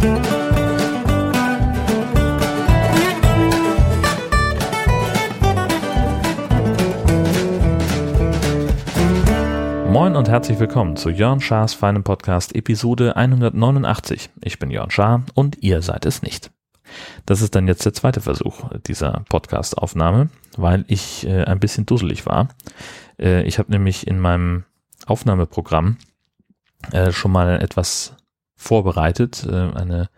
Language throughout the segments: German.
Moin und herzlich willkommen zu Jörn Schars feinem Podcast Episode 189. Ich bin Jörn Schaar und ihr seid es nicht. Das ist dann jetzt der zweite Versuch dieser Podcast-Aufnahme, weil ich äh, ein bisschen dusselig war. Äh, ich habe nämlich in meinem Aufnahmeprogramm äh, schon mal etwas vorbereitet, äh, eine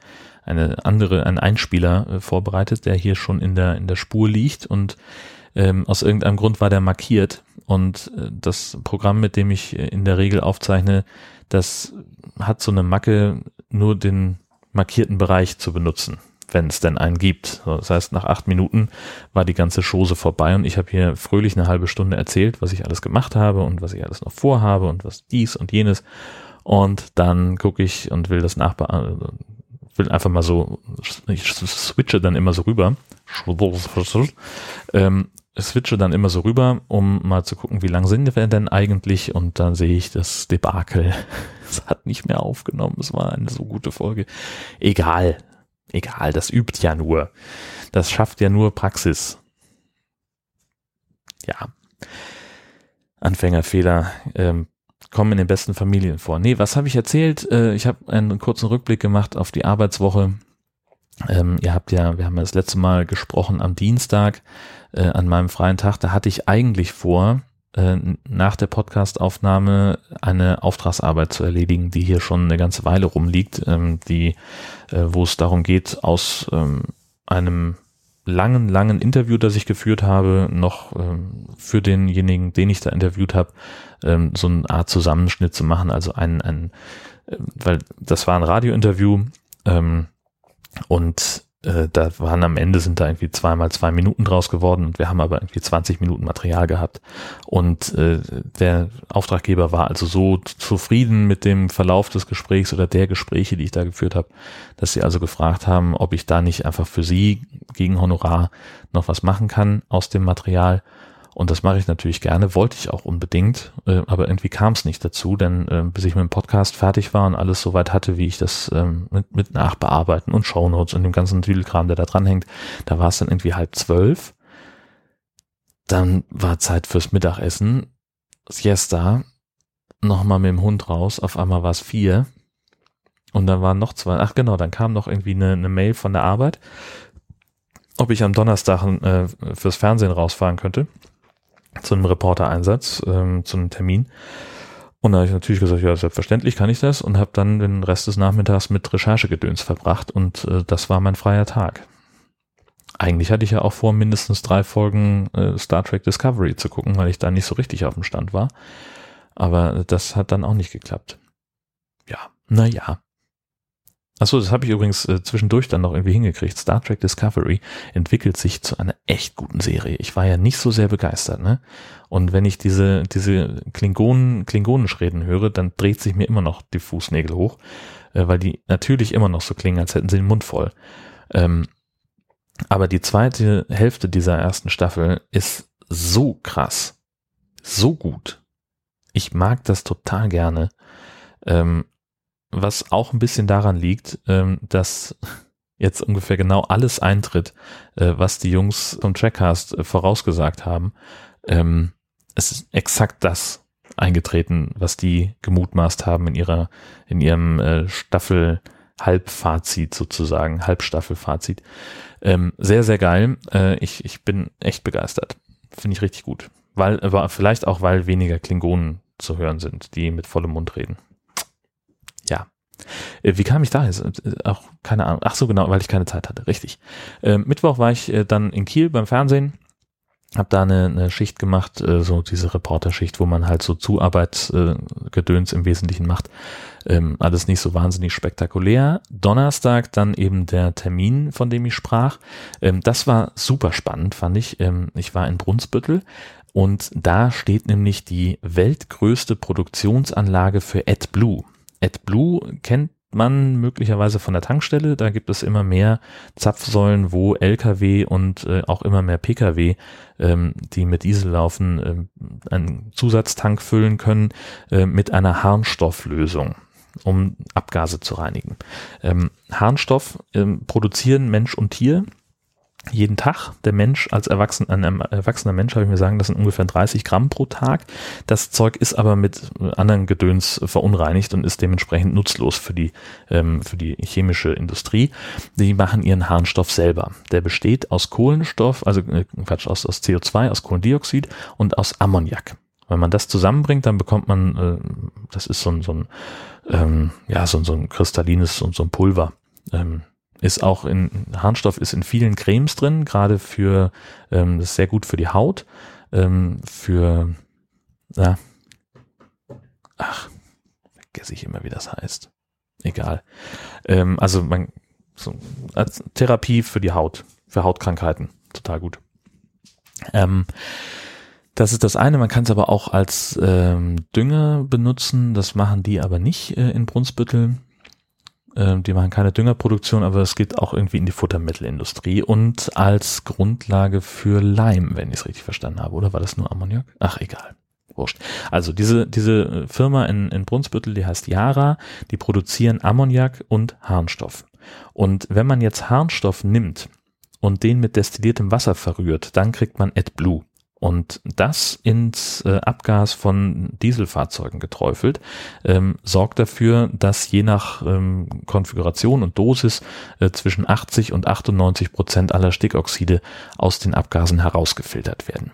eine andere, ein Einspieler äh, vorbereitet, der hier schon in der in der Spur liegt und ähm, aus irgendeinem Grund war der markiert und äh, das Programm, mit dem ich in der Regel aufzeichne, das hat so eine Macke, nur den markierten Bereich zu benutzen, wenn es denn einen gibt. Das heißt, nach acht Minuten war die ganze Chose vorbei und ich habe hier fröhlich eine halbe Stunde erzählt, was ich alles gemacht habe und was ich alles noch vorhabe und was dies und jenes. Und dann gucke ich und will das Nachbar, will einfach mal so, ich switche dann immer so rüber. Ähm, switche dann immer so rüber, um mal zu gucken, wie lang sind wir denn eigentlich und dann sehe ich das Debakel. Es hat nicht mehr aufgenommen. Es war eine so gute Folge. Egal. Egal. Das übt ja nur. Das schafft ja nur Praxis. Ja. Anfängerfehler ähm, kommen in den besten Familien vor. Nee, was habe ich erzählt? Äh, ich habe einen kurzen Rückblick gemacht auf die Arbeitswoche. Ähm, ihr habt ja, wir haben ja das letzte Mal gesprochen am Dienstag äh, an meinem freien Tag, da hatte ich eigentlich vor, äh, nach der Podcastaufnahme eine Auftragsarbeit zu erledigen, die hier schon eine ganze Weile rumliegt, ähm, die, äh, wo es darum geht, aus ähm, einem langen, langen Interview, das ich geführt habe, noch ähm, für denjenigen, den ich da interviewt habe, ähm, so eine Art Zusammenschnitt zu machen. Also ein, ein äh, weil das war ein Radiointerview ähm, und äh, da waren am Ende sind da irgendwie zweimal zwei Minuten draus geworden und wir haben aber irgendwie 20 Minuten Material gehabt. Und äh, der Auftraggeber war also so zufrieden mit dem Verlauf des Gesprächs oder der Gespräche, die ich da geführt habe, dass sie also gefragt haben, ob ich da nicht einfach für sie gegen Honorar noch was machen kann aus dem Material. Und das mache ich natürlich gerne, wollte ich auch unbedingt, äh, aber irgendwie kam es nicht dazu, denn äh, bis ich mit dem Podcast fertig war und alles soweit hatte, wie ich das ähm, mit, mit Nachbearbeiten und Shownotes und dem ganzen Tüdelkram, der da dran hängt, da war es dann irgendwie halb zwölf. Dann war Zeit fürs Mittagessen, Siesta, nochmal mit dem Hund raus, auf einmal war es vier. Und dann waren noch zwei, ach genau, dann kam noch irgendwie eine, eine Mail von der Arbeit, ob ich am Donnerstag äh, fürs Fernsehen rausfahren könnte zu einem Reporter-Einsatz, ähm, zu einem Termin. Und da habe ich natürlich gesagt, ja, selbstverständlich kann ich das und habe dann den Rest des Nachmittags mit Recherchegedöns verbracht und äh, das war mein freier Tag. Eigentlich hatte ich ja auch vor, mindestens drei Folgen äh, Star Trek Discovery zu gucken, weil ich da nicht so richtig auf dem Stand war. Aber das hat dann auch nicht geklappt. Ja, naja. Achso, das habe ich übrigens äh, zwischendurch dann noch irgendwie hingekriegt. Star Trek Discovery entwickelt sich zu einer echt guten Serie. Ich war ja nicht so sehr begeistert, ne? Und wenn ich diese, diese Klingonen, Klingonisch reden höre, dann dreht sich mir immer noch die Fußnägel hoch, äh, weil die natürlich immer noch so klingen, als hätten sie den Mund voll. Ähm, aber die zweite Hälfte dieser ersten Staffel ist so krass, so gut. Ich mag das total gerne. Ähm, was auch ein bisschen daran liegt, ähm, dass jetzt ungefähr genau alles eintritt, äh, was die Jungs vom Trackcast äh, vorausgesagt haben. Ähm, es ist exakt das eingetreten, was die gemutmaßt haben in ihrer, in ihrem äh, Staffel Halbfazit sozusagen, Halbstaffelfazit. Ähm, sehr, sehr geil. Äh, ich, ich bin echt begeistert. Finde ich richtig gut. Weil, aber vielleicht auch, weil weniger Klingonen zu hören sind, die mit vollem Mund reden. Äh, wie kam ich da jetzt? Äh, auch keine Ahnung. Ach so, genau, weil ich keine Zeit hatte. Richtig. Äh, Mittwoch war ich äh, dann in Kiel beim Fernsehen. Hab da eine, eine Schicht gemacht, äh, so diese Reporterschicht, wo man halt so Zuarbeitsgedöns äh, im Wesentlichen macht. Ähm, alles nicht so wahnsinnig spektakulär. Donnerstag dann eben der Termin, von dem ich sprach. Ähm, das war super spannend, fand ich. Ähm, ich war in Brunsbüttel und da steht nämlich die weltgrößte Produktionsanlage für AdBlue. AdBlue kennt man möglicherweise von der Tankstelle. Da gibt es immer mehr Zapfsäulen, wo Lkw und äh, auch immer mehr Pkw, ähm, die mit Diesel laufen, äh, einen Zusatztank füllen können äh, mit einer Harnstofflösung um Abgase zu reinigen. Ähm, Harnstoff ähm, produzieren Mensch und Tier jeden Tag. Der Mensch als Erwachsen, ein erwachsener Mensch, habe ich mir sagen, das sind ungefähr 30 Gramm pro Tag. Das Zeug ist aber mit anderen Gedöns verunreinigt und ist dementsprechend nutzlos für die, ähm, für die chemische Industrie. Die machen ihren Harnstoff selber. Der besteht aus Kohlenstoff, also äh, Quatsch, aus, aus CO2, aus Kohlendioxid und aus Ammoniak. Wenn man das zusammenbringt, dann bekommt man, äh, das ist so ein, so ein ähm, ja, so, so ein kristallines und so, so ein Pulver. Ähm, ist auch in Harnstoff ist in vielen Cremes drin, gerade für ähm, das ist sehr gut für die Haut, ähm, für ja, ach, vergesse ich immer, wie das heißt. Egal. Ähm, also man so, als Therapie für die Haut, für Hautkrankheiten, total gut. Ähm, das ist das eine, man kann es aber auch als ähm, Dünger benutzen, das machen die aber nicht äh, in Brunsbüttel. Ähm, die machen keine Düngerproduktion, aber es geht auch irgendwie in die Futtermittelindustrie und als Grundlage für Leim, wenn ich es richtig verstanden habe. Oder war das nur Ammoniak? Ach, egal. Wurscht. Also diese, diese Firma in, in Brunsbüttel, die heißt Yara, die produzieren Ammoniak und Harnstoff. Und wenn man jetzt Harnstoff nimmt und den mit destilliertem Wasser verrührt, dann kriegt man AdBlue und das ins äh, Abgas von Dieselfahrzeugen geträufelt, ähm, sorgt dafür, dass je nach ähm, Konfiguration und Dosis äh, zwischen 80 und 98 Prozent aller Stickoxide aus den Abgasen herausgefiltert werden.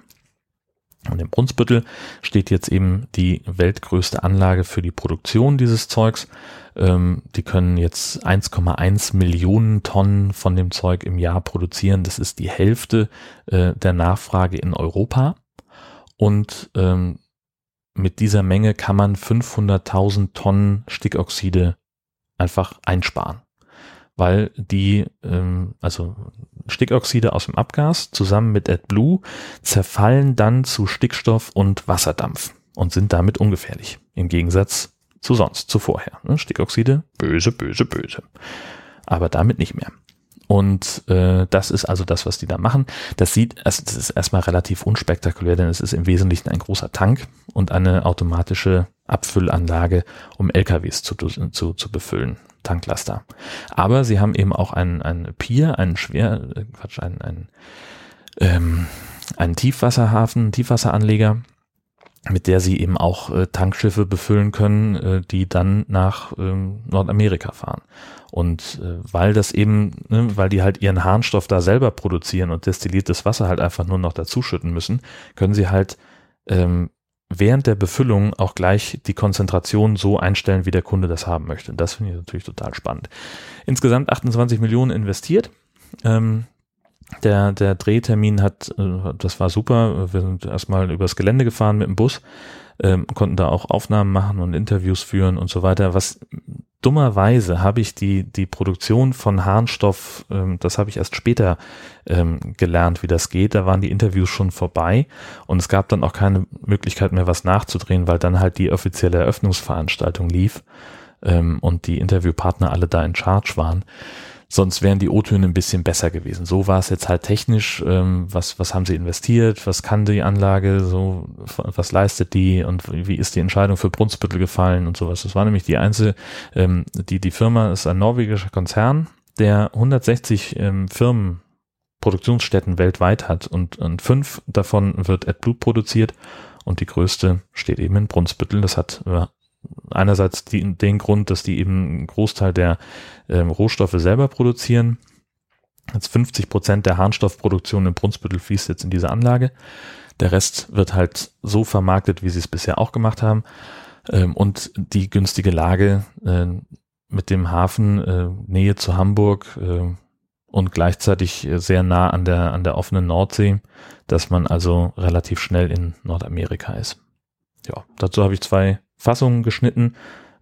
Und im Brunsbüttel steht jetzt eben die weltgrößte Anlage für die Produktion dieses Zeugs. Ähm, die können jetzt 1,1 Millionen Tonnen von dem Zeug im Jahr produzieren. Das ist die Hälfte äh, der Nachfrage in Europa. Und ähm, mit dieser Menge kann man 500.000 Tonnen Stickoxide einfach einsparen weil die, ähm, also Stickoxide aus dem Abgas zusammen mit AdBlue zerfallen dann zu Stickstoff und Wasserdampf und sind damit ungefährlich. Im Gegensatz zu sonst, zu vorher. Ne? Stickoxide, böse, böse, böse. Aber damit nicht mehr. Und äh, das ist also das, was die da machen. Das sieht, also das ist erstmal relativ unspektakulär, denn es ist im Wesentlichen ein großer Tank und eine automatische Abfüllanlage, um LKWs zu, zu, zu befüllen. Tanklaster. Aber sie haben eben auch ein, ein Pier, einen schwer, äh, Quatsch, einen, einen, ähm, einen Tiefwasserhafen, Tiefwasseranleger, mit der sie eben auch äh, Tankschiffe befüllen können, äh, die dann nach ähm, Nordamerika fahren. Und äh, weil das eben, ne, weil die halt ihren Harnstoff da selber produzieren und destilliertes Wasser halt einfach nur noch dazuschütten müssen, können sie halt ähm, während der Befüllung auch gleich die Konzentration so einstellen, wie der Kunde das haben möchte. Das finde ich natürlich total spannend. Insgesamt 28 Millionen investiert. Ähm, der, der Drehtermin hat, äh, das war super. Wir sind erstmal übers Gelände gefahren mit dem Bus, ähm, konnten da auch Aufnahmen machen und Interviews führen und so weiter. Was dummerweise habe ich die, die Produktion von Harnstoff, ähm, das habe ich erst später ähm, gelernt, wie das geht. Da waren die Interviews schon vorbei und es gab dann auch keine Möglichkeit mehr, was nachzudrehen, weil dann halt die offizielle Eröffnungsveranstaltung lief ähm, und die Interviewpartner alle da in Charge waren. Sonst wären die O-Töne ein bisschen besser gewesen. So war es jetzt halt technisch. Ähm, was, was haben sie investiert? Was kann die Anlage? So, was leistet die? Und wie ist die Entscheidung für Brunsbüttel gefallen und sowas? Das war nämlich die einzige, ähm, die, die Firma ist ein norwegischer Konzern, der 160 ähm, Firmen Produktionsstätten weltweit hat und, und fünf davon wird AdBlue produziert und die größte steht eben in Brunsbüttel. Das hat äh, einerseits die, den Grund, dass die eben einen Großteil der ähm, Rohstoffe selber produzieren. Jetzt 50 Prozent der Harnstoffproduktion in Brunsbüttel fließt jetzt in diese Anlage. Der Rest wird halt so vermarktet, wie sie es bisher auch gemacht haben. Ähm, und die günstige Lage äh, mit dem Hafen, äh, Nähe zu Hamburg äh, und gleichzeitig sehr nah an der, an der offenen Nordsee, dass man also relativ schnell in Nordamerika ist. Ja, dazu habe ich zwei Fassungen geschnitten,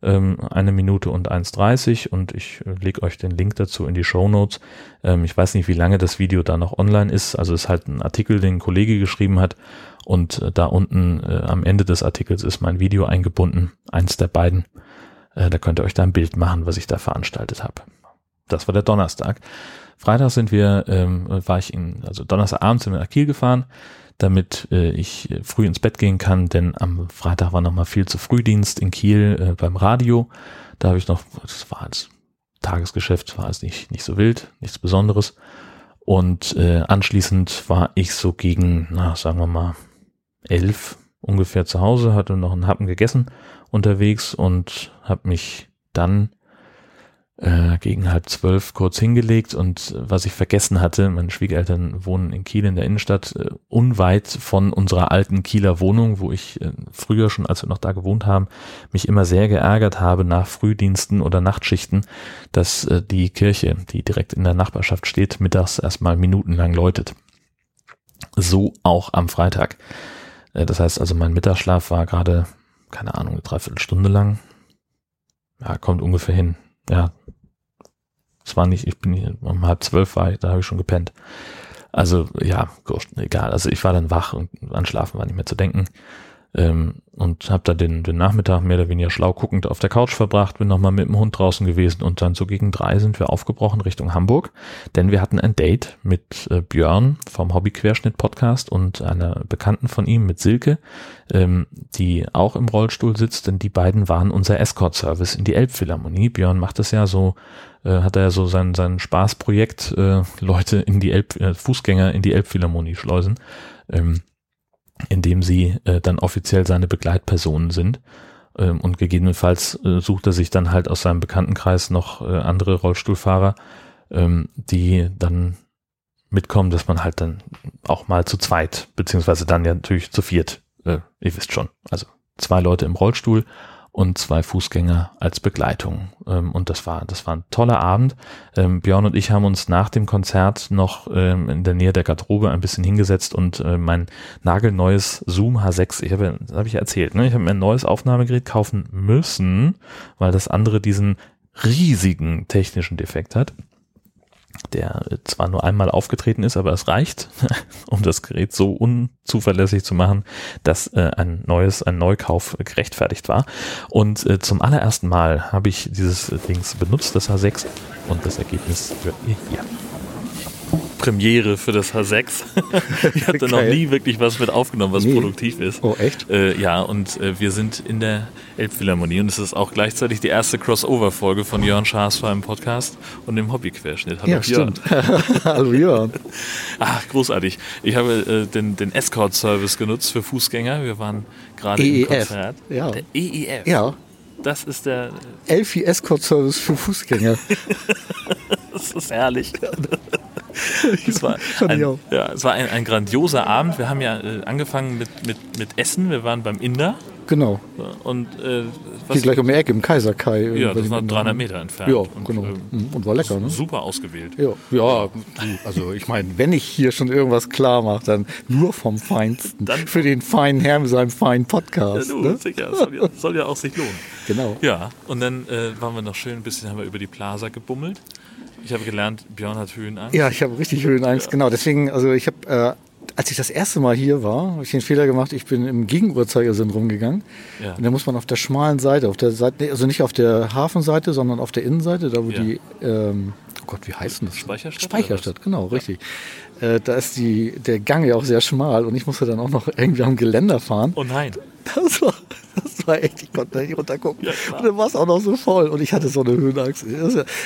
ähm, eine Minute und 1,30 und ich äh, lege euch den Link dazu in die Show Notes. Ähm, ich weiß nicht, wie lange das Video da noch online ist. Also es ist halt ein Artikel, den ein Kollege geschrieben hat und äh, da unten äh, am Ende des Artikels ist mein Video eingebunden, eins der beiden. Äh, da könnt ihr euch da ein Bild machen, was ich da veranstaltet habe. Das war der Donnerstag. Freitag sind wir, ähm, war ich in, also Donnerstagabend sind wir nach Kiel gefahren damit äh, ich früh ins Bett gehen kann, denn am Freitag war nochmal viel zu Frühdienst in Kiel äh, beim Radio. Da habe ich noch, das war jetzt Tagesgeschäft war es nicht, nicht so wild, nichts Besonderes. Und äh, anschließend war ich so gegen, na, sagen wir mal, elf ungefähr zu Hause, hatte noch einen Happen gegessen unterwegs und habe mich dann äh, gegen halb zwölf kurz hingelegt und äh, was ich vergessen hatte, meine Schwiegereltern wohnen in Kiel in der Innenstadt, äh, unweit von unserer alten Kieler Wohnung, wo ich äh, früher schon, als wir noch da gewohnt haben, mich immer sehr geärgert habe nach Frühdiensten oder Nachtschichten, dass äh, die Kirche, die direkt in der Nachbarschaft steht, mittags erstmal minutenlang läutet. So auch am Freitag. Äh, das heißt also, mein Mittagsschlaf war gerade, keine Ahnung, eine Dreiviertelstunde lang. Ja, kommt ungefähr hin. Ja, es war nicht, ich bin um halb zwölf war ich, da habe ich schon gepennt. Also ja, egal. Also ich war dann wach und an Schlafen war nicht mehr zu denken ähm, und habe da den, den Nachmittag mehr oder weniger schlau guckend auf der Couch verbracht, bin nochmal mit dem Hund draußen gewesen und dann so gegen drei sind wir aufgebrochen Richtung Hamburg, denn wir hatten ein Date mit äh, Björn vom Hobby-Querschnitt-Podcast und einer Bekannten von ihm mit Silke, ähm, die auch im Rollstuhl sitzt, denn die beiden waren unser Escort-Service in die Elbphilharmonie. Björn macht es ja so, äh, hat er ja so sein, sein Spaßprojekt, äh, Leute in die Elb, äh, Fußgänger in die Elbphilharmonie schleusen. Ähm, indem sie äh, dann offiziell seine Begleitpersonen sind. Ähm, und gegebenenfalls äh, sucht er sich dann halt aus seinem Bekanntenkreis noch äh, andere Rollstuhlfahrer, ähm, die dann mitkommen, dass man halt dann auch mal zu zweit, beziehungsweise dann ja natürlich zu viert, äh, ihr wisst schon, also zwei Leute im Rollstuhl und zwei Fußgänger als Begleitung. Ähm, und das war, das war ein toller Abend. Ähm, Björn und ich haben uns nach dem Konzert noch ähm, in der Nähe der Garderobe ein bisschen hingesetzt und äh, mein nagelneues Zoom H6, ich habe, das habe ich erzählt, ne? ich habe mir ein neues Aufnahmegerät kaufen müssen, weil das andere diesen riesigen technischen Defekt hat der zwar nur einmal aufgetreten ist, aber es reicht, um das Gerät so unzuverlässig zu machen, dass äh, ein neues, ein Neukauf gerechtfertigt war. Und äh, zum allerersten Mal habe ich dieses Dings benutzt, das H6, und das Ergebnis hört ihr hier. Premiere für das H6. ich hatte noch nie wirklich was mit aufgenommen, was nee. produktiv ist. Oh, echt? Äh, ja, und äh, wir sind in der Elbphilharmonie und es ist auch gleichzeitig die erste Crossover-Folge von Jörn Schaas vor einem Podcast und dem Hobbyquerschnitt. Hallo ja, Jörn. Hallo Jörn. Ach, großartig. Ich habe äh, den, den Escort-Service genutzt für Fußgänger. Wir waren gerade im e Konzert. Ja. Der EEF. Ja. Das ist der. Elfi Escort Service für Fußgänger. das ist herrlich. es war, ein, ja, es war ein, ein, grandioser Abend. Wir haben ja äh, angefangen mit, mit, mit Essen. Wir waren beim Inder. Genau. Und äh, Hier gleich um die Ecke im Kaiserkai. Ja, das war 300 Meter entfernt. Ja, und, genau. Äh, und war lecker, ne? Super ausgewählt. Ja, ja also ich meine, wenn ich hier schon irgendwas klar mache, dann nur vom Feinsten. Dann Für den feinen Herrn mit seinem feinen Podcast. Ja, du, ne? sicher. Soll ja, soll ja, auch sich lohnen. Genau. Ja, und dann äh, waren wir noch schön ein bisschen, haben wir über die Plaza gebummelt. Ich habe gelernt, Björn hat Höhenangst. Ja, ich habe richtig Höhenangst, ja. genau. Deswegen, also ich habe, äh, als ich das erste Mal hier war, habe ich den Fehler gemacht, ich bin im Gegenuhrzeigersinn rumgegangen. Ja. Und da muss man auf der schmalen Seite, auf der Seite, also nicht auf der Hafenseite, sondern auf der Innenseite, da wo ja. die, ähm, oh Gott, wie heißt denn das? Speicherstadt? Speicherstadt, genau, richtig. Äh, da ist die, der Gang ja auch sehr schmal und ich musste dann auch noch irgendwie am Geländer fahren. Oh nein. Das war, das echt, ich konnte nicht runtergucken. Ja, und dann war es auch noch so voll und ich hatte so eine Höhenangst.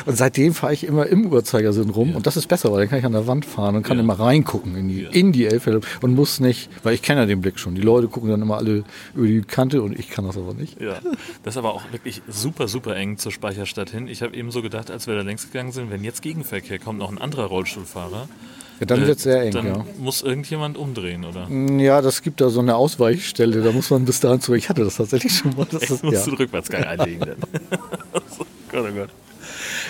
Und seitdem fahre ich immer im Uhrzeigersinn rum ja. und das ist besser, weil dann kann ich an der Wand fahren und kann ja. immer reingucken in die, in die Elffelder und muss nicht, weil ich kenne ja den Blick schon. Die Leute gucken dann immer alle über die Kante und ich kann das aber nicht. Ja, das ist aber auch wirklich super, super eng zur Speicherstadt hin. Ich habe eben so gedacht, als wir da längs gegangen sind, wenn jetzt Gegenverkehr kommt, noch ein anderer Rollstuhlfahrer, ja, dann äh, wird es sehr eng, dann ja. muss irgendjemand umdrehen, oder? Ja, das gibt da so eine Ausweichstelle, da muss man bis dahin zu. Ich hatte das tatsächlich schon mal. Das ist, musst ja. du den Rückwärtsgang einlegen. Dann. oh Gott, oh Gott.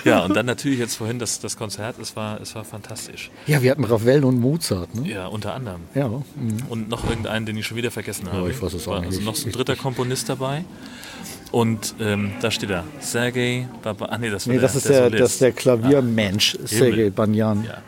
Ja, und dann natürlich jetzt vorhin das, das Konzert, es war, es war fantastisch. Ja, wir hatten Ravel und Mozart, ne? Ja, unter anderem. Ja. Mhm. Und noch irgendeinen, den ich schon wieder vergessen habe. Ja, ich weiß es auch war nicht. Also noch so ein dritter Komponist dabei. Und ähm, da steht er, Sergei Baba. Ah, nee, das, nee, der, das, ist der, der das ist der Klaviermensch, ah, Sergei Banyan. Ja.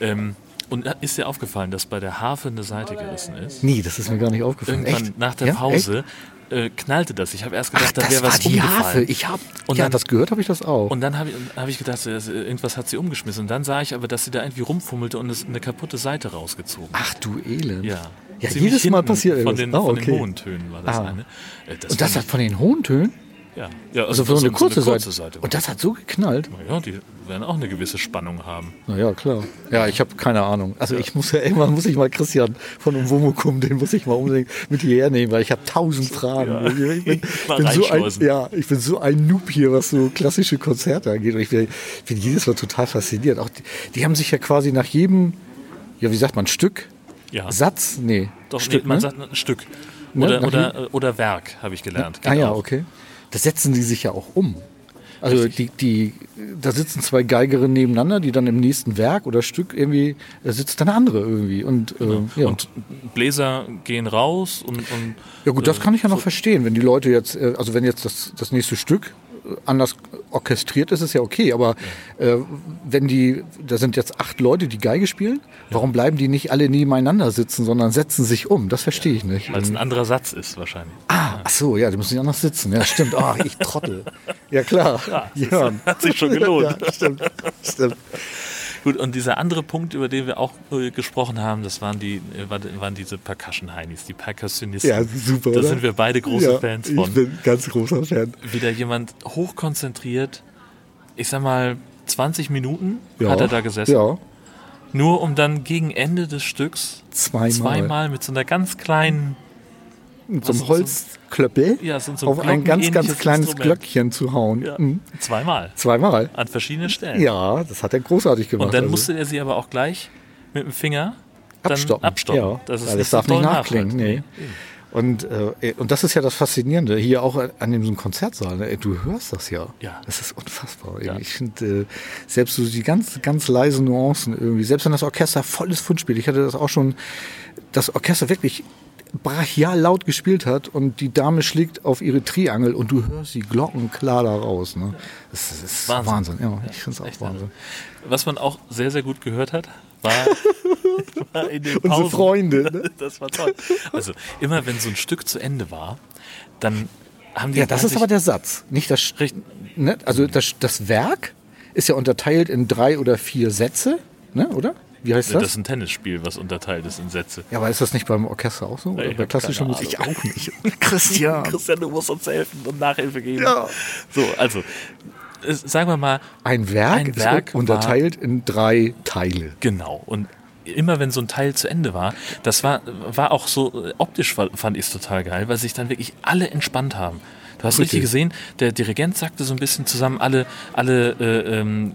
Ähm, und ist dir aufgefallen, dass bei der Harfe eine Seite gerissen ist? Nee, das ist mir gar nicht aufgefallen. Irgendwann Echt? nach der Ja? Pause äh, knallte das. Ich habe erst gedacht, Ach, da wäre das was die. Harfe. Ich hab, Und ja, dann- das gehört habe ich das auch. Und dann habe ich, hab ich gedacht, irgendwas hat sie umgeschmissen. Und dann sah ich aber, dass sie da irgendwie rumfummelte und es eine kaputte Seite rausgezogen. Ach du Elend. Ja. Ja, Ziemlich jedes Mal passiert von irgendwas. den, Ah, von okay. den hohen Tönen war das Ah. eine. Äh, Und das hat von den hohen Tönen? Ja, ja Also für so eine kurze, so Seite. Seite. Und das hat so geknallt. Ja, die werden auch eine gewisse Spannung haben. Na ja, klar. Ja, ich habe keine Ahnung. Also ich muss ja irgendwann muss ich mal Christian von Umwomukum, den muss ich mal unbedingt mit hierher nehmen, weil ich habe tausend Fragen. Ja. Ich bin, bin so ein, ja, ich bin so ein Noob hier, was so klassische Konzerte angeht. Und ich bin, bin jedes Mal total fasziniert. Auch die, die haben sich ja quasi nach jedem, ja, wie sagt man, Stück, Ja. Satz, nee, Doch, Stück, nee, man ne? sagt ein Stück. Ne, Oder, nach oder, oder Werk, habe ich gelernt. Ah Geht ja, okay. Das setzen die sich ja auch um. Also die, die, da sitzen zwei Geigerinnen nebeneinander, die dann im nächsten Werk oder Stück irgendwie, da sitzt dann eine andere irgendwie. Und, äh, ja. Und Bläser gehen raus und, und ja gut, das äh, kann ich ja noch so- verstehen. Wenn die Leute jetzt, äh, also wenn jetzt das, das nächste Stück äh, anders orchestriert ist, ist ja okay. Aber äh, wenn die, da sind jetzt acht Leute, die Geige spielen, warum bleiben die nicht alle nebeneinander sitzen, sondern setzen sich um? Das verstehe ich nicht. Weil es ein anderer Satz ist wahrscheinlich. Ah, ach so, ja, die müssen ja anders sitzen. Ja, stimmt. Ah, ich Trottel. Ja, klar. Ja, Hat sich schon gelohnt. Ja, stimmt. stimmt. Gut, und dieser andere Punkt, über den wir auch äh, gesprochen haben, das waren die äh, war- waren diese Percussion-Heinis, die Percussionisten. Ja, super, Da oder? sind wir beide große ja, Fans Ich von. bin ganz großer Fan. Wieder jemand hochkonzentriert, ich sag mal 20 Minuten Ja. hat er da gesessen, Ja, nur um dann gegen Ende des Stücks zweimal. zweimal mit so einer ganz kleinen Mit so einem ist Holzklöppel Ja, so auf ein ganz, ganz kleines Instrument. Glöckchen zu hauen. Ja, Mhm. zweimal Zweimal. an verschiedenen Stellen. Ja, das hat er großartig gemacht. Und dann also. musste er sie aber auch gleich mit dem Finger abstoppen. abstoppen. Ja, weil nicht das darf so nicht nachklingen. Nee. Und, äh, und das ist ja das Faszinierende, hier auch an dem Konzertsaal. Ne? Du hörst das ja. Ja. Das ist unfassbar. Ja. Ich finde, äh, selbst so die ganz, ganz leisen Nuancen irgendwie, selbst wenn das Orchester volles Fund spielt, ich hatte das auch schon, das Orchester wirklich brachial laut gespielt hat und die Dame schlägt auf ihre Triangel und du hörst die Glocken klar da raus. Ne? Das, ist- das ist Wahnsinn. Wahnsinn. Ja, ich finde es auch Wahnsinn. Was man auch sehr, sehr gut gehört hat, war, war in den Unsere Pausen. Freunde. Ne? Das war toll. Also immer wenn so ein Stück zu Ende war, dann haben die Ja, das ist aber der Satz, nicht das. Ne? Also das, das Werk ist ja unterteilt in drei oder vier Sätze, ne? oder? Wie heißt das? das ist ein Tennisspiel, was unterteilt ist in Sätze. ja, aber ist das nicht beim Orchester auch so? Oder ich bei klassischer Musik Ahnung. auch nicht. Christian. Christian, du musst uns helfen und Nachhilfe geben. Ja. So, also sagen wir mal, Ein Werk, Ein Werk unterteilt in drei Teile. Genau. Und immer wenn so ein Teil zu Ende war, das war, war auch so, äh, optisch fa- fand ich es total geil, weil sich dann wirklich alle entspannt haben. Du hast richtig Richtig. gesehen, der Dirigent sagte so ein bisschen zusammen, alle, alle äh, ähm,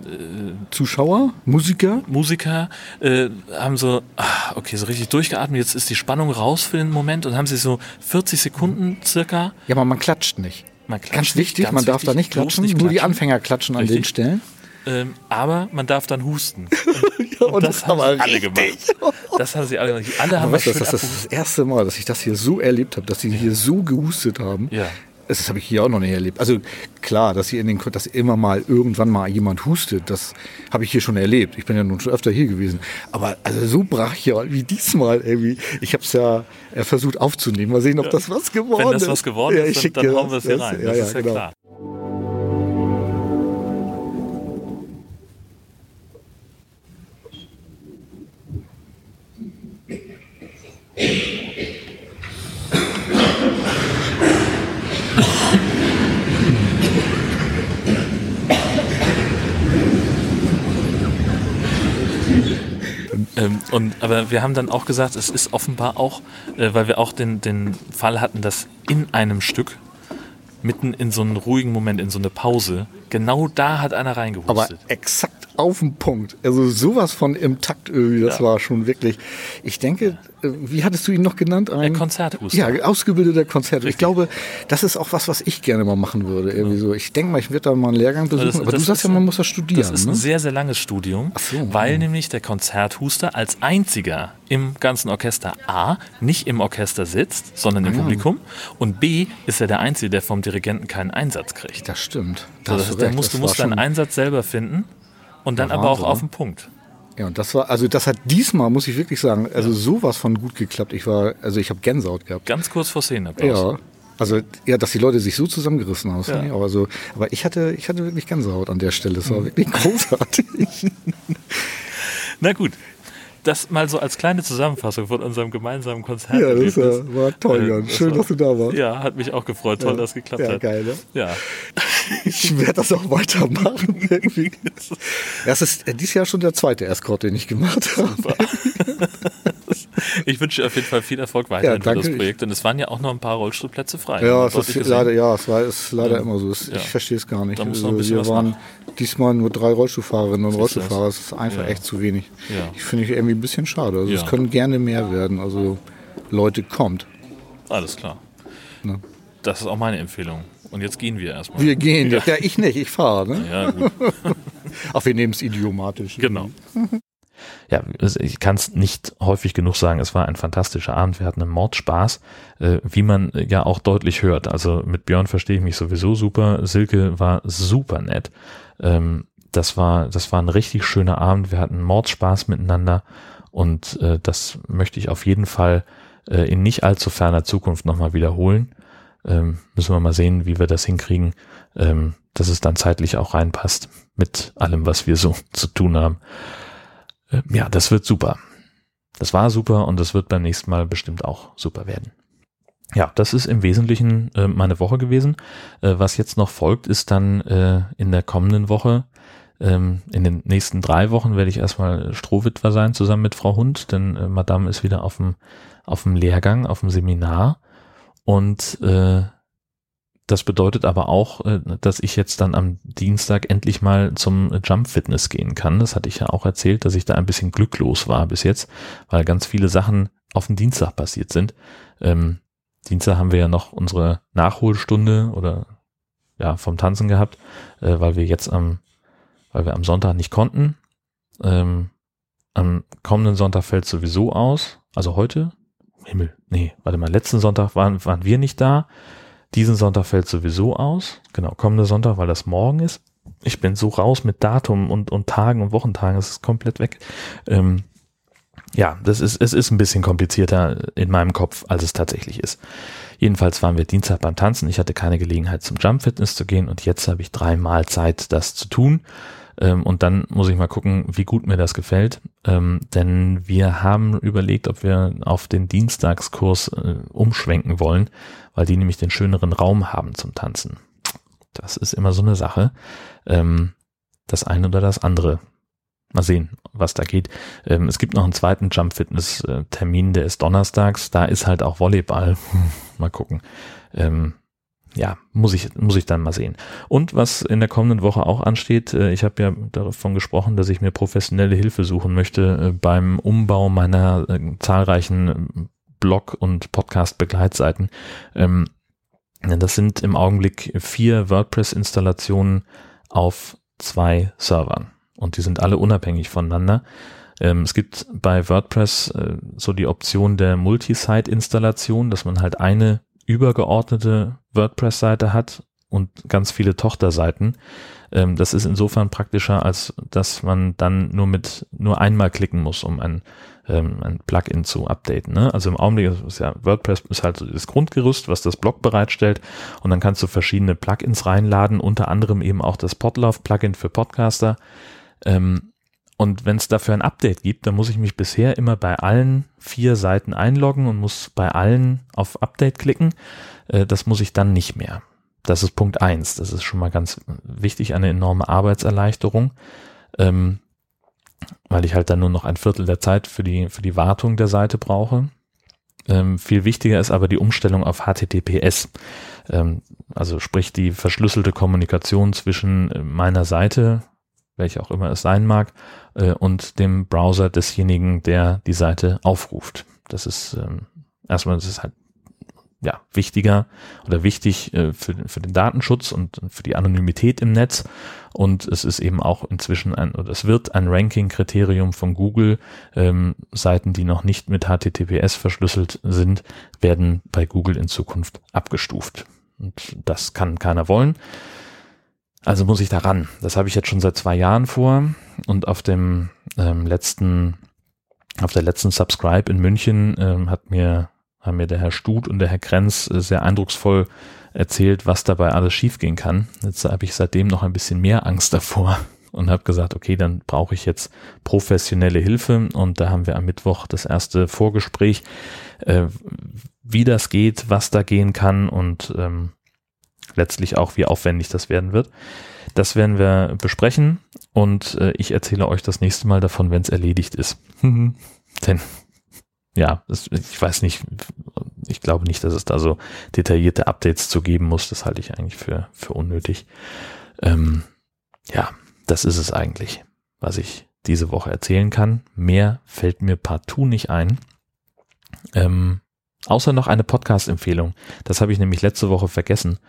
Zuschauer, Musiker, Musiker äh, haben so, ah, okay, so richtig durchgeatmet, jetzt ist die Spannung raus für den Moment und haben sich so 40 Sekunden circa. ja, aber man klatscht nicht. Man klatscht Ganz nicht, wichtig, ganz man darf da wichtig, nicht bloß klatschen, nicht nur die klatschen. Anfänger klatschen an den Richtig. Stellen. Ähm, aber man darf dann husten. und das haben aber sie alle richtig. gemacht. Das haben sie alle gemacht. Alle haben schön das, das ist das erste Mal, dass ich das hier so erlebt habe, dass sie hier so gehustet haben. Ja. Das, habe ich hier auch noch nicht erlebt. Also klar, dass hier in den dass immer mal irgendwann mal jemand hustet, das habe ich hier schon erlebt. Ich bin ja nun schon öfter hier gewesen. Aber also so brachial wie diesmal irgendwie. Ich habe es ja äh, versucht aufzunehmen. Mal sehen, ob das was geworden ist. Wenn das was geworden Ja, ist, ich dann, dann hauen wir es hier rein. Ja, das ja, ist ja genau. klar. Und, aber wir haben dann auch gesagt, es ist offenbar auch, äh, weil wir auch den, den Fall hatten, dass in einem Stück, mitten in so einen ruhigen Moment, in so eine Pause, genau da hat einer Aber reingehustet. exakt auf den Punkt. Also sowas von im Takt irgendwie, das Ja. war schon wirklich. Ich denke, äh, wie hattest du ihn noch genannt? Ein Konzerthuster. Ja, ausgebildeter Konzert. Ich glaube, das ist auch was, was ich gerne mal machen würde. Irgendwie so. Ich denke mal, ich werde da mal einen Lehrgang besuchen. Das- aber das du sagst ja, man muss das studieren. Das ist ne? ein sehr, sehr langes Studium, so, weil ja. nämlich der Konzerthuster als einziger im ganzen Orchester A nicht im Orchester sitzt, sondern Ah, im Publikum und B ist er der Einzige, der vom Dirigenten keinen Einsatz kriegt. das stimmt. So, Da hast das du heißt, der recht. musst, Das du musst deinen Einsatz selber finden und dann Ja, aber auch Wahnsinn, auf ne? den Punkt. Ja, und das war, also das hat diesmal, muss ich wirklich sagen, also sowas von gut geklappt. Ich war, also ich habe Gänsehaut gehabt. Ganz kurz vor Szenenapplaus. Ja. Also ja, dass die Leute sich so zusammengerissen haben, das Ja. ich auch. Also, aber ich hatte, ich hatte wirklich Gänsehaut an der Stelle. Es war wirklich großartig. Na gut. Das mal so als kleine Zusammenfassung von unserem gemeinsamen Konzert. Ja, das war, war toll, Jan. Schön, war, dass du da warst. Ja, hat mich auch gefreut. Toll, ja. dass es geklappt ja, hat. Geil, ne? Ja. Ich werde das auch weitermachen. Irgendwie. Das ist dieses Jahr schon der zweite Escort, den ich gemacht habe. Ich wünsche dir auf jeden Fall viel Erfolg weiterhin ja, für das Projekt. Und es waren ja auch noch ein paar Rollstuhlplätze frei. Ja, es ist leider, ja, es war ist leider ja. immer so. Ich ja. verstehe es gar nicht. Da muss noch ein also, wir waren machen. diesmal nur drei Rollstuhlfahrerinnen und Rollstuhlfahrer. Das ist einfach echt zu wenig. Ich finde ich irgendwie ein bisschen schade. Also es können gerne mehr werden. Also Leute, kommt. Alles klar. Ne? Das ist auch meine Empfehlung. Und jetzt gehen wir erstmal. Wir gehen. Ja, ja ich nicht, ich fahre. Ne? Ja, gut. Ach, wir nehmen es idiomatisch. Genau. Ja, ich kann es nicht häufig genug sagen, es war ein fantastischer Abend, wir hatten einen Mordspaß, äh, wie man ja auch deutlich hört. Also mit Björn verstehe ich mich sowieso super, Silke war super nett. Ähm, das war, das war ein richtig schöner Abend, wir hatten Mordspaß miteinander und äh, das möchte ich auf jeden Fall äh, in nicht allzu ferner Zukunft nochmal wiederholen. Ähm, müssen wir mal sehen, wie wir das hinkriegen, ähm, dass es dann zeitlich auch reinpasst mit allem, was wir so zu tun haben. Äh, ja, das wird super. Das war super und das wird beim nächsten Mal bestimmt auch super werden. Ja, das ist im Wesentlichen äh, meine Woche gewesen. Äh, was jetzt noch folgt, ist dann äh, in der kommenden Woche ähm, in den nächsten drei Wochen werde ich erstmal Strohwitwer sein, zusammen mit Frau Hund, denn äh, Madame ist wieder auf dem, auf dem Lehrgang, auf dem Seminar. Und äh, das bedeutet aber auch, äh, dass ich jetzt dann am Dienstag endlich mal zum Jump Fitness gehen kann. Das hatte ich ja auch erzählt, dass ich da ein bisschen glücklos war bis jetzt, weil ganz viele Sachen auf dem Dienstag passiert sind. Ähm, Dienstag haben wir ja noch unsere Nachholstunde oder ja vom Tanzen gehabt, äh, weil wir jetzt am weil wir am Sonntag nicht konnten. Ähm, am kommenden Sonntag fällt sowieso aus. Also heute? Himmel, nee, warte mal, letzten Sonntag waren, waren wir nicht da. Diesen Sonntag fällt sowieso aus. Genau, kommender Sonntag, weil das morgen ist. Ich bin so raus mit Datum und, und Tagen und Wochentagen, es ist komplett weg. Ähm, ja, das ist, es ist ein bisschen komplizierter in meinem Kopf, als es tatsächlich ist. Jedenfalls waren wir Dienstag beim Tanzen. Ich hatte keine Gelegenheit zum Jump Fitness zu gehen und jetzt habe ich dreimal Zeit, das zu tun. Ähm, und dann muss ich mal gucken, wie gut mir das gefällt. Ähm, denn wir haben überlegt, ob wir auf den Dienstagskurs äh, umschwenken wollen, weil die nämlich den schöneren Raum haben zum Tanzen. Das ist immer so eine Sache. Ähm, das eine oder das andere. Mal sehen, was da geht. Ähm, es gibt noch einen zweiten Jump Fitness äh, Termin, der ist donnerstags. Da ist halt auch Volleyball. mal gucken. Ähm, ja, muss ich, muss ich dann mal sehen. Und was in der kommenden Woche auch ansteht, äh, ich habe ja davon gesprochen, dass ich mir professionelle Hilfe suchen möchte äh, beim Umbau meiner äh, zahlreichen Blog- und Podcast-Begleitseiten. Ähm, das sind im Augenblick vier WordPress-Installationen auf zwei Servern und die sind alle unabhängig voneinander. Ähm, es gibt bei WordPress so die Option der Multisite-Installation, dass man halt eine übergeordnete WordPress-Seite hat und ganz viele Tochterseiten. Ähm, das ist insofern praktischer, als dass man dann nur mit nur einmal klicken muss, um ein, ähm, ein Plugin zu updaten. Ne? Also im Augenblick ist ja WordPress ist halt das Grundgerüst, was das Blog bereitstellt und dann kannst du verschiedene Plugins reinladen, unter anderem eben auch das Podlove-Plugin für Podcaster. Ähm, und wenn es dafür ein Update gibt, dann muss ich mich bisher immer bei allen vier Seiten einloggen und muss bei allen auf Update klicken. Äh, das muss ich dann nicht mehr. Das ist Punkt eins. Das ist schon mal ganz wichtig, eine enorme Arbeitserleichterung, ähm, weil ich halt dann nur noch ein Viertel der Zeit für die, für die Wartung der Seite brauche. Ähm, viel wichtiger ist aber die Umstellung auf HTTPS. Ähm, also sprich die verschlüsselte Kommunikation zwischen meiner Seite, welche auch immer es sein mag, äh, und dem Browser desjenigen, der die Seite aufruft. Das ist ähm, erstmal, das ist halt ja, wichtiger oder wichtig äh, für, für den Datenschutz und für die Anonymität im Netz. Und es ist eben auch inzwischen ein, oder es wird ein Ranking-Kriterium von Google. Ähm, Seiten, die noch nicht mit HTTPS verschlüsselt sind, werden bei Google in Zukunft abgestuft. Und das kann keiner wollen. Also muss ich da ran. Das habe ich jetzt schon seit zwei Jahren vor und auf dem ähm, letzten, auf der letzten Subscribe in München ähm, hat mir, haben mir der Herr Stut und der Herr Krenz äh, sehr eindrucksvoll erzählt, was dabei alles schiefgehen kann. Jetzt habe ich seitdem noch ein bisschen mehr Angst davor, und habe gesagt, okay, dann brauche ich jetzt professionelle Hilfe und da haben wir am Mittwoch das erste Vorgespräch, äh, wie das geht, was da gehen kann und ähm, letztlich auch, wie aufwendig das werden wird. Das werden wir besprechen und äh, ich erzähle euch das nächste Mal davon, wenn es erledigt ist. Denn ja, das, ich weiß nicht, ich glaube nicht, dass es da so detaillierte Updates zu geben muss. Das halte ich eigentlich für, für unnötig. Ähm, ja, das ist es eigentlich, was ich diese Woche erzählen kann. Mehr fällt mir partout nicht ein. Ähm, außer noch eine Podcast-Empfehlung. Das habe ich nämlich letzte Woche vergessen.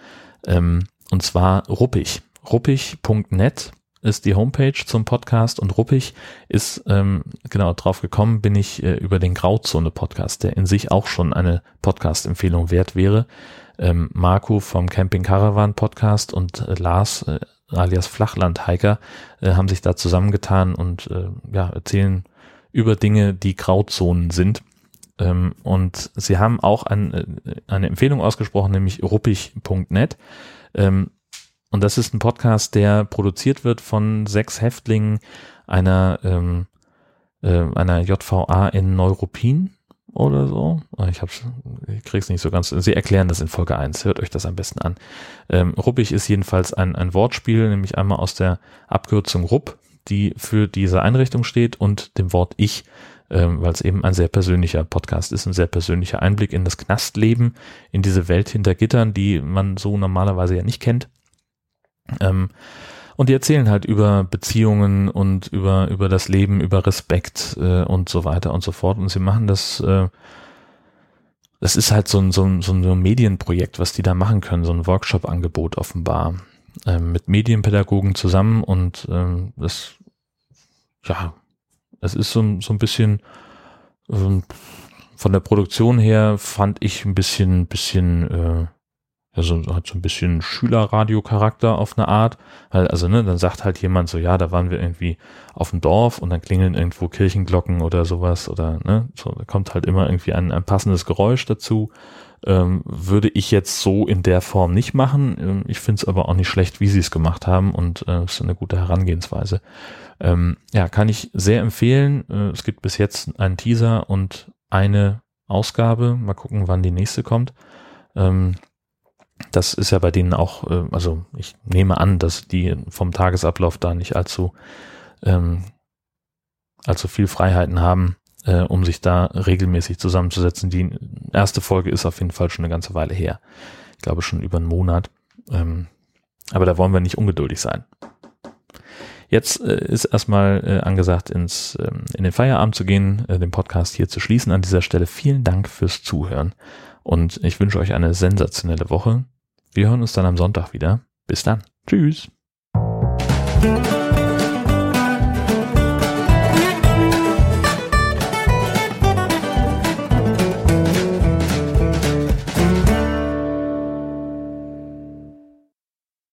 Ähm, und zwar Ruppig. Ruppig.net ist die Homepage zum Podcast und Ruppig ist, ähm, genau, drauf gekommen bin ich äh, über den Grauzone-Podcast, der in sich auch schon eine Podcast-Empfehlung wert wäre. Ähm, Marco vom Camping Caravan Podcast und äh, Lars äh, alias Flachland Hiker äh, haben sich da zusammengetan und äh, ja, erzählen über Dinge, die Grauzonen sind. Ähm, und sie haben auch ein, äh, eine Empfehlung ausgesprochen, nämlich ruppig.net. Ähm, und das ist ein Podcast, der produziert wird von sechs Häftlingen einer, ähm, äh, einer JVA in Neuruppin oder so. Ich, hab's, ich krieg's nicht so ganz. Sie erklären das in Folge 1. Hört euch das am besten an. Ähm, Ruppig ist jedenfalls ein, ein Wortspiel, nämlich einmal aus der Abkürzung Rupp, die für diese Einrichtung steht, und dem Wort Ich, ähm, weil es eben ein sehr persönlicher Podcast ist, ein sehr persönlicher Einblick in das Knastleben, in diese Welt hinter Gittern, die man so normalerweise ja nicht kennt. Ähm, und die erzählen halt über Beziehungen und über, über das Leben, über Respekt äh, und so weiter und so fort. Und sie machen das, äh, das ist halt so ein, so, ein, so ein Medienprojekt, was die da machen können, so ein Workshop-Angebot offenbar. Äh, mit Medienpädagogen zusammen und äh, das, ja, es ist so, so ein bisschen äh, von der Produktion her fand ich ein bisschen, bisschen äh, also hat so ein bisschen Schülerradio-Charakter auf eine Art. Also, ne, dann sagt halt jemand so, ja, da waren wir irgendwie auf dem Dorf und dann klingeln irgendwo Kirchenglocken oder sowas oder, ne, so, da kommt halt immer irgendwie ein, ein passendes Geräusch dazu. Ähm, würde ich jetzt so in der Form nicht machen. Ähm, ich finde es aber auch nicht schlecht, wie sie es gemacht haben und äh, ist eine gute Herangehensweise. Ähm, ja, kann ich sehr empfehlen. Äh, es gibt bis jetzt einen Teaser und eine Ausgabe. Mal gucken, wann die nächste kommt. Ähm, das ist ja bei denen auch, äh, also ich nehme an, dass die vom Tagesablauf da nicht allzu, ähm, allzu viel Freiheiten haben, äh, um sich da regelmäßig zusammenzusetzen. Die erste Folge ist auf jeden Fall schon eine ganze Weile her. Ich glaube schon über einen Monat. Ähm, aber da wollen wir nicht ungeduldig sein. Jetzt äh, ist erstmal äh, angesagt, ins, ähm, in den Feierabend zu gehen, äh, den Podcast hier zu schließen. An dieser Stelle vielen Dank fürs Zuhören und ich wünsche euch eine sensationelle Woche. Wir hören uns dann am Sonntag wieder. Bis dann. Tschüss.